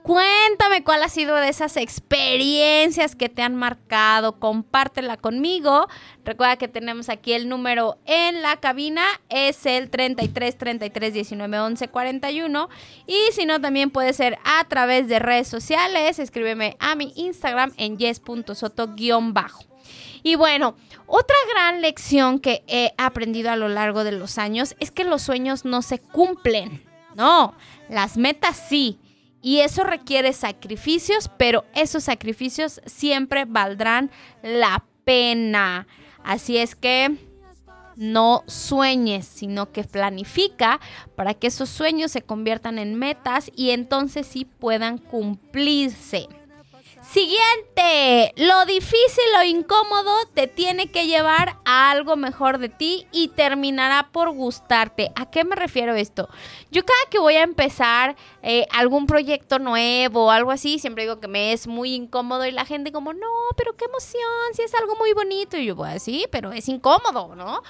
Cuéntame cuál ha sido de esas experiencias que te han marcado. Compártela conmigo. Recuerda que tenemos aquí el número en la cabina. Es el 33 33 19 11 41. Y si no, también puede ser a través de redes sociales. Escríbeme a mi Instagram en yes.soto-bajo. Y bueno, otra gran lección que he aprendido a lo largo de los años es que los sueños no se cumplen. No, las metas sí y eso requiere sacrificios, pero esos sacrificios siempre valdrán la pena. Así es que no sueñes, sino que planifica para que esos sueños se conviertan en metas y entonces sí puedan cumplirse. Siguiente, lo difícil o incómodo te tiene que llevar a algo mejor de ti y terminará por gustarte. ¿A qué me refiero esto? Yo cada que voy a empezar eh, algún proyecto nuevo o algo así, siempre digo que me es muy incómodo y la gente como, no, pero qué emoción, si es algo muy bonito. Y yo voy así, pero es incómodo, ¿no?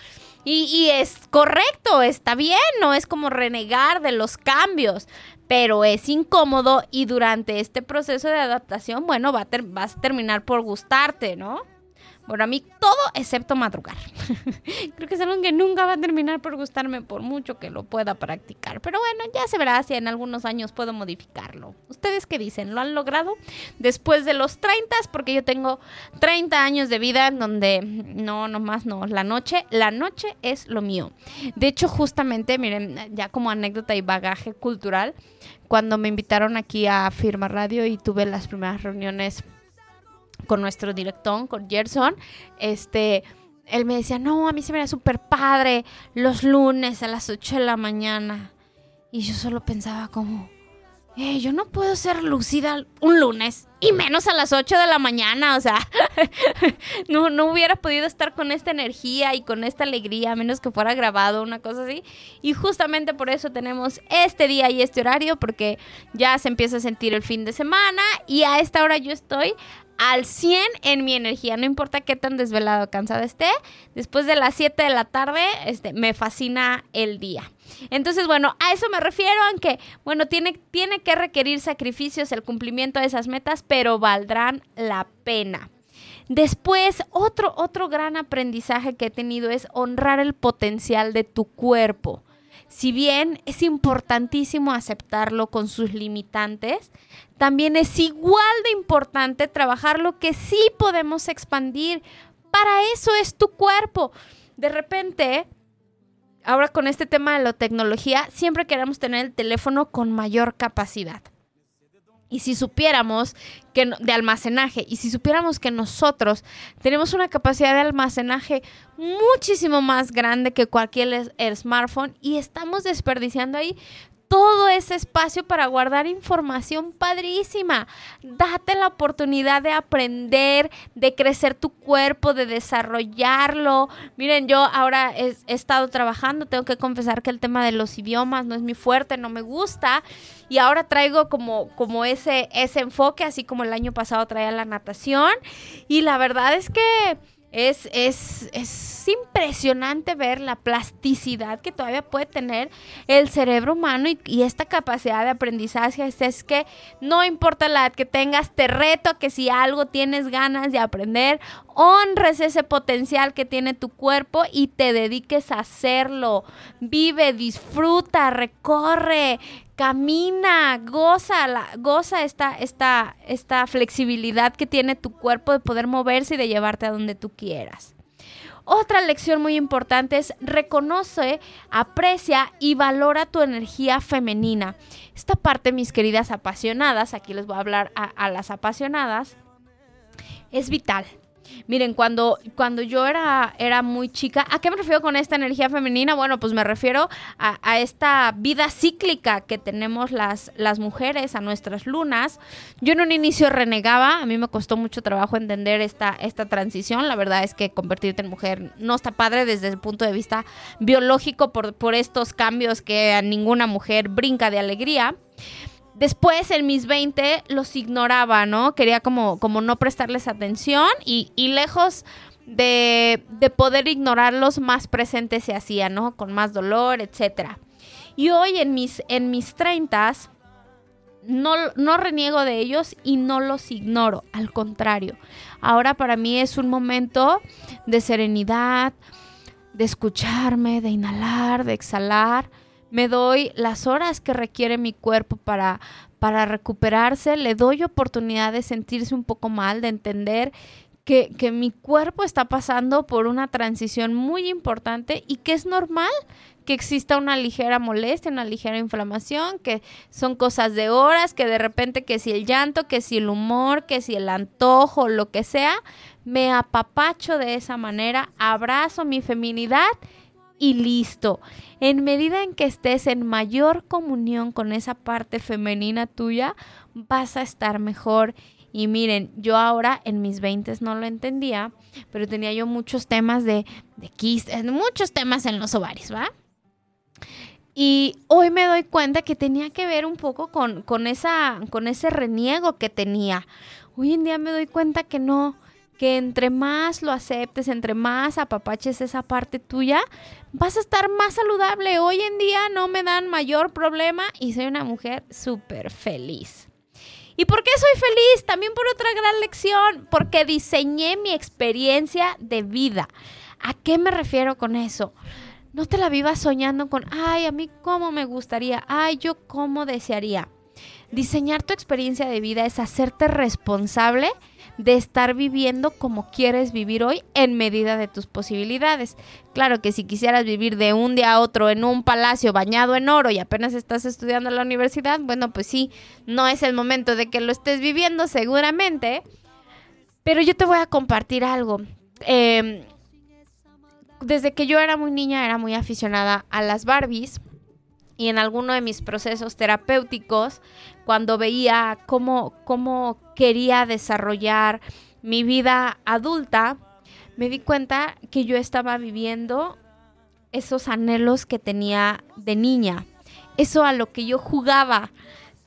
Y, y, es correcto, está bien, no es como renegar de los cambios pero es incómodo y durante este proceso de adaptación, bueno, va a vas a terminar por gustarte, ¿no? Bueno, a mí todo excepto madrugar. Creo que es algo que nunca va a terminar por gustarme por mucho que lo pueda practicar. Pero bueno, ya se verá si en algunos años puedo modificarlo. ¿Ustedes qué dicen? ¿Lo han logrado? Después de los 30, porque yo tengo 30 años de vida en donde no, nomás no. La noche, la noche es lo mío. De hecho, justamente, miren, ya como anécdota y bagaje cultural, cuando me invitaron aquí a Firma Radio y tuve las primeras reuniones con nuestro director, con Gerson, este, él me decía, no, a mí se me era súper padre los lunes a las 8 de la mañana. Y yo solo pensaba como, eh, yo no puedo ser lucida un lunes y menos a las 8 de la mañana, o sea, no, no hubiera podido estar con esta energía y con esta alegría, a menos que fuera grabado, una cosa así. Y justamente por eso tenemos este día y este horario, porque ya se empieza a sentir el fin de semana y a esta hora yo estoy al 100 en mi energía, no importa qué tan desvelado o cansada esté, después de las 7 de la tarde, este, me fascina el día. Entonces, bueno, a eso me refiero, aunque, bueno, tiene, tiene que requerir sacrificios el cumplimiento de esas metas, pero valdrán la pena. Después, otro, otro gran aprendizaje que he tenido es honrar el potencial de tu cuerpo. Si bien es importantísimo aceptarlo con sus limitantes, también es igual de importante trabajar lo que sí podemos expandir. Para eso es tu cuerpo. De repente, ahora con este tema de la tecnología, siempre queremos tener el teléfono con mayor capacidad. Y si supiéramos que de almacenaje, y si supiéramos que nosotros tenemos una capacidad de almacenaje muchísimo más grande que cualquier smartphone y estamos desperdiciando ahí todo ese espacio para guardar información padrísima. Date la oportunidad de aprender, de crecer tu cuerpo, de desarrollarlo. Miren, yo ahora he, estado trabajando, tengo que confesar que el tema de los idiomas no es mi fuerte, no me gusta. Y ahora traigo como, como ese, ese enfoque, así como el año pasado traía la natación. Y la verdad es que es, es, es, impresionante ver la plasticidad que todavía puede tener el cerebro humano y, esta capacidad de aprendizaje. Es, es, que no importa la edad que tengas, te reto que si algo tienes ganas de aprender, honres ese potencial que tiene tu cuerpo y te dediques a hacerlo. Vive, disfruta, recorre, camina, goza, la, goza esta, esta, esta flexibilidad que tiene tu cuerpo de poder moverse y de llevarte a donde tú quieras. Otra lección muy importante es reconoce, aprecia y valora tu energía femenina. Esta parte, mis queridas apasionadas, aquí les voy a hablar a, a las apasionadas, es vital. Miren, cuando, cuando yo era, era muy chica, ¿a qué me refiero con esta energía femenina? Bueno, pues me refiero a, esta vida cíclica que tenemos las, las mujeres, a nuestras lunas. Yo en un inicio renegaba, a mí me costó mucho trabajo entender esta, esta transición. La verdad es que convertirte en mujer no está padre desde el punto de vista biológico por, por estos cambios que a ninguna mujer brinca de alegría. Después, en mis 20, los ignoraba, ¿no? Quería como, como no prestarles atención y, lejos de, poder ignorarlos, más presentes se hacía, ¿no? Con más dolor, etc. Y hoy en mis, en mis 30, no, no reniego de ellos y no los ignoro, al contrario. Ahora para mí es un momento de serenidad, de escucharme, de inhalar, de exhalar me doy las horas que requiere mi cuerpo para, para recuperarse, le doy oportunidad de sentirse un poco mal, de entender que, que, mi cuerpo está pasando por una transición muy importante y que es normal que exista una ligera molestia, una ligera inflamación, que son cosas de horas, que de repente que si el llanto, que si el humor, que si el antojo, lo que sea, me apapacho de esa manera, abrazo mi feminidad y listo. En medida en que estés en mayor comunión con esa parte femenina tuya, vas a estar mejor. Y miren, yo ahora en mis 20 no lo entendía, pero tenía yo muchos temas de, de quistes, muchos temas en los ovarios, ¿va? Y hoy me doy cuenta que tenía que ver un poco con, con, esa, con ese reniego que tenía. Hoy en día me doy cuenta que no, que entre más lo aceptes, entre más apapaches esa parte tuya, vas a estar más saludable. Hoy en día no me dan mayor problema y soy una mujer súper feliz. ¿Y por qué soy feliz? También por otra gran lección, porque diseñé mi experiencia de vida. ¿A qué me refiero con eso? No te la vivas soñando con, ay, a mí cómo me gustaría, ay, yo cómo desearía. Diseñar tu experiencia de vida es hacerte responsable de estar viviendo como quieres vivir hoy en medida de tus posibilidades. Claro que si quisieras vivir de un día a otro en un palacio bañado en oro y apenas estás estudiando en la universidad, bueno, pues sí, no es el momento de que lo estés viviendo seguramente. Pero yo te voy a compartir algo. Em, desde que yo era muy niña era muy aficionada a las Barbies y en alguno de mis procesos terapéuticos, cuando veía cómo, cómo quería desarrollar mi vida adulta, me di cuenta que yo estaba viviendo esos anhelos que tenía de niña, eso a lo que yo jugaba.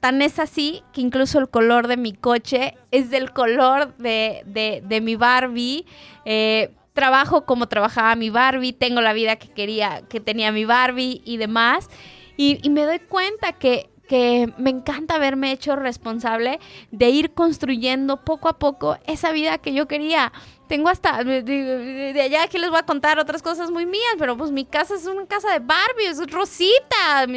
Tan es así que incluso el color de mi coche es del color de, de, mi Barbie. Eh, trabajo como trabajaba mi Barbie, tengo la vida que quería, que tenía mi Barbie y demás. Y, me doy cuenta que, que me encanta haberme hecho responsable de ir construyendo poco a poco esa vida que yo quería. Tengo hasta, de, allá aquí les voy a contar otras cosas muy mías, pero pues mi casa es una casa de Barbie, es rosita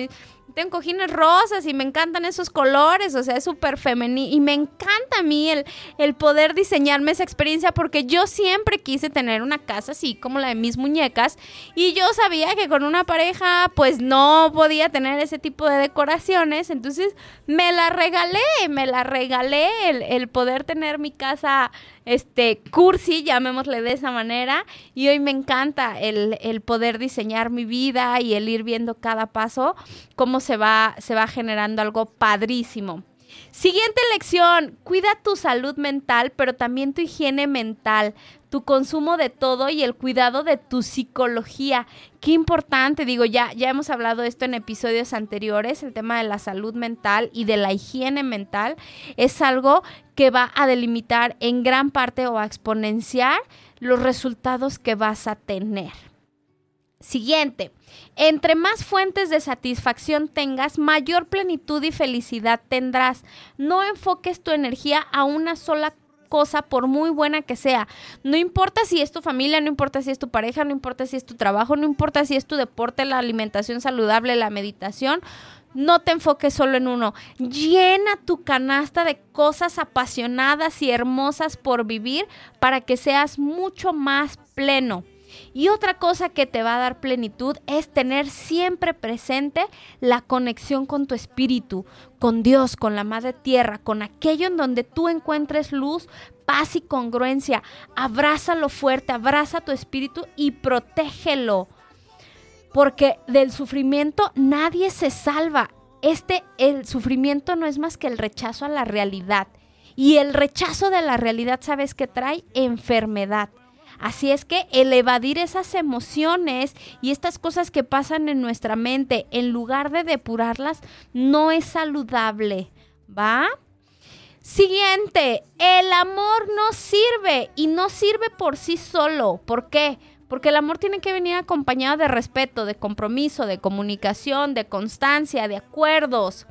tengo cojines rosas y me encantan esos colores, o sea, es súper femenino. Y me encanta a mí el, el poder diseñarme esa experiencia porque yo siempre quise tener una casa así como la de mis muñecas. Y yo sabía que con una pareja pues no podía tener ese tipo de decoraciones, entonces me la regalé, me la regalé el, el poder tener mi casa este, cursi, llamémosle de esa manera, y hoy me encanta el, el, poder diseñar mi vida y el ir viendo cada paso, cómo se va, se va generando algo padrísimo. Siguiente lección, cuida tu salud mental, pero también tu higiene mental, tu consumo de todo y el cuidado de tu psicología. Qué importante, digo, ya, ya hemos hablado esto en episodios anteriores, el tema de la salud mental y de la higiene mental es algo que va a delimitar en gran parte o a exponenciar los resultados que vas a tener. Siguiente, entre más fuentes de satisfacción tengas, mayor plenitud y felicidad tendrás. No enfoques tu energía a una sola cosa, por muy buena que sea. No importa si es tu familia, no importa si es tu pareja, no importa si es tu trabajo, no importa si es tu deporte, la alimentación saludable, la meditación. No te enfoques solo en uno. Llena tu canasta de cosas apasionadas y hermosas por vivir para que seas mucho más pleno. Y otra cosa que te va a dar plenitud es tener siempre presente la conexión con tu espíritu, con Dios, con la Madre Tierra, con aquello en donde tú encuentres luz, paz y congruencia. Abrázalo fuerte, abraza tu espíritu y protégelo. Porque del sufrimiento nadie se salva. Este, el sufrimiento no es más que el rechazo a la realidad. Y el rechazo de la realidad, ¿sabes qué trae? Enfermedad. Así es que el evadir esas emociones y estas cosas que pasan en nuestra mente, en lugar de depurarlas, no es saludable, ¿va? Siguiente, el amor no sirve y no sirve por sí solo. ¿Por qué? Porque el amor tiene que venir acompañado de respeto, de compromiso, de comunicación, de constancia, de acuerdos.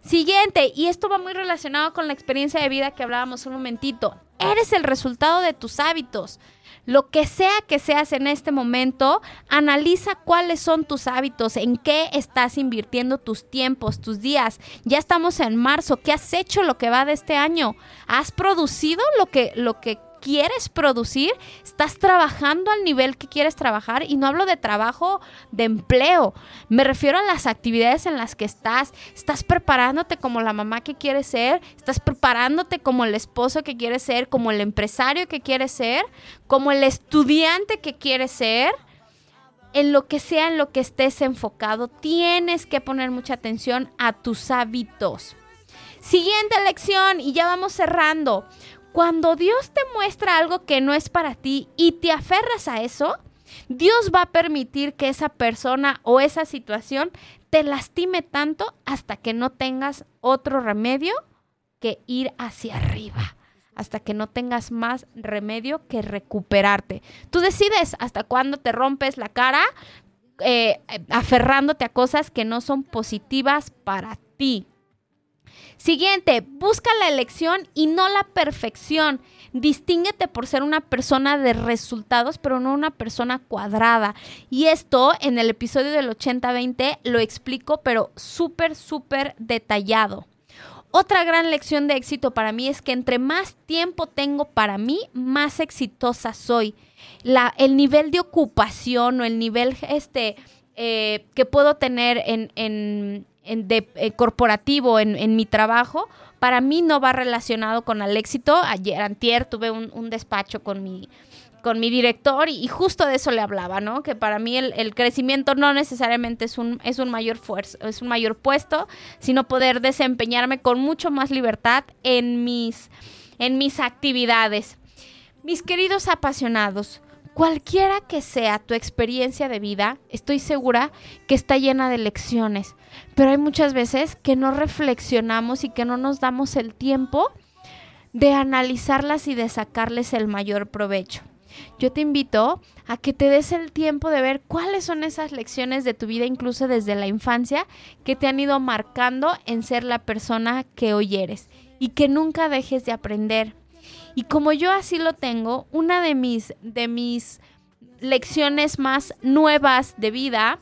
Siguiente, y esto va muy relacionado con la experiencia de vida que hablábamos un momentito. Eres el resultado de tus hábitos. Lo que sea que seas en este momento, analiza cuáles son tus hábitos, en qué estás invirtiendo tus tiempos, tus días. Ya estamos en marzo, ¿qué has hecho lo que va de este año? ¿Has producido lo que, lo que quieres producir, estás trabajando al nivel que quieres trabajar y no hablo de trabajo de empleo, me refiero a las actividades en las que estás, estás preparándote como la mamá que quieres ser, estás preparándote como el esposo que quieres ser, como el empresario que quieres ser, como el estudiante que quieres ser. en lo que sea en lo que estés enfocado, tienes que poner mucha atención a tus hábitos. Siguiente lección y ya vamos cerrando. Cuando Dios te muestra algo que no es para ti y te aferras a eso, Dios va a permitir que esa persona o esa situación te lastime tanto hasta que no tengas otro remedio que ir hacia arriba, hasta que no tengas más remedio que recuperarte. Tú decides hasta cuándo te rompes la cara eh, aferrándote a cosas que no son positivas para ti. Siguiente, busca la elección y no la perfección. Distínguete por ser una persona de resultados, pero no una persona cuadrada. Y esto en el episodio del 80-20 lo explico, pero súper, súper detallado. Otra gran lección de éxito para mí es que entre más tiempo tengo para mí, más exitosa soy. El nivel de ocupación o el nivel este, eh, que puedo tener en, en, de, eh, corporativo en, mi trabajo, para mí no va relacionado con el éxito. Ayer, antier, tuve un, despacho con mi, con mi director y, justo de eso le hablaba, ¿no? Que para mí el, crecimiento no necesariamente es un, es un mayor fuerza, es un mayor puesto, sino poder desempeñarme con mucho más libertad en mis, en mis actividades. Mis queridos apasionados, Cualquiera que sea tu experiencia de vida, estoy segura que está llena de lecciones, pero hay muchas veces que no reflexionamos y que no nos damos el tiempo de analizarlas y de sacarles el mayor provecho. Yo te invito a que te des el tiempo de ver cuáles son esas lecciones de tu vida, incluso desde la infancia, que te han ido marcando en ser la persona que hoy eres y que nunca dejes de aprender y como yo así lo tengo, una de mis, de mis lecciones más nuevas de vida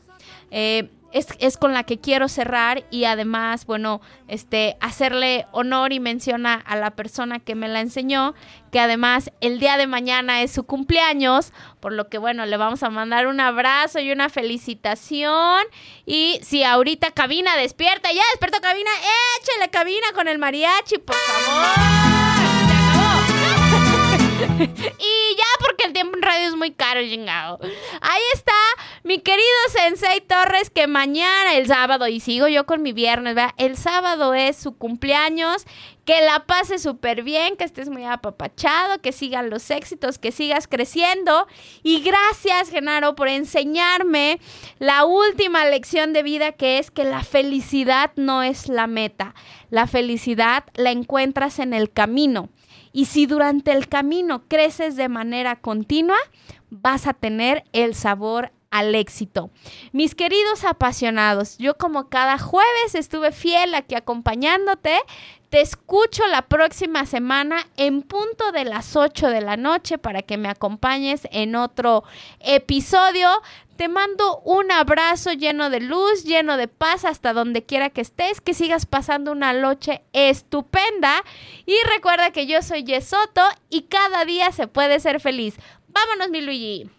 eh, es, con la que quiero cerrar y además, bueno, este, hacerle honor y menciona a la persona que me la enseñó, que además el día de mañana es su cumpleaños, por lo que, bueno, le vamos a mandar un abrazo y una felicitación. Y si ahorita cabina despierta, ya despertó cabina, échele cabina con el mariachi, por favor. y ya porque el tiempo en radio es muy caro, chingado. Ahí está mi querido Sensei Torres, que mañana, el sábado, y sigo yo con mi viernes, ¿verdad? El sábado es su cumpleaños. Que la pase súper bien, que estés muy apapachado, que sigan los éxitos, que sigas creciendo. Y gracias, Genaro, por enseñarme la última lección de vida que es que la felicidad no es la meta. La felicidad la encuentras en el camino. Y si durante el camino creces de manera continua, vas a tener el sabor al éxito. Mis queridos apasionados, yo como cada jueves estuve fiel aquí acompañándote. Te escucho la próxima semana en punto de las 8 de la noche para que me acompañes en otro episodio. Te mando un abrazo lleno de luz, lleno de paz hasta donde quiera que estés, que sigas pasando una noche estupenda y recuerda que yo soy Yesoto y cada día se puede ser feliz. Vámonos mi Luigi.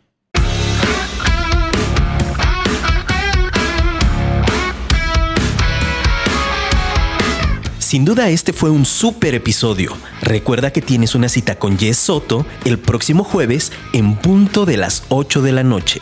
Sin duda este fue un súper episodio. Recuerda que tienes una cita con Jess Soto el próximo jueves en punto de las 8 de la noche.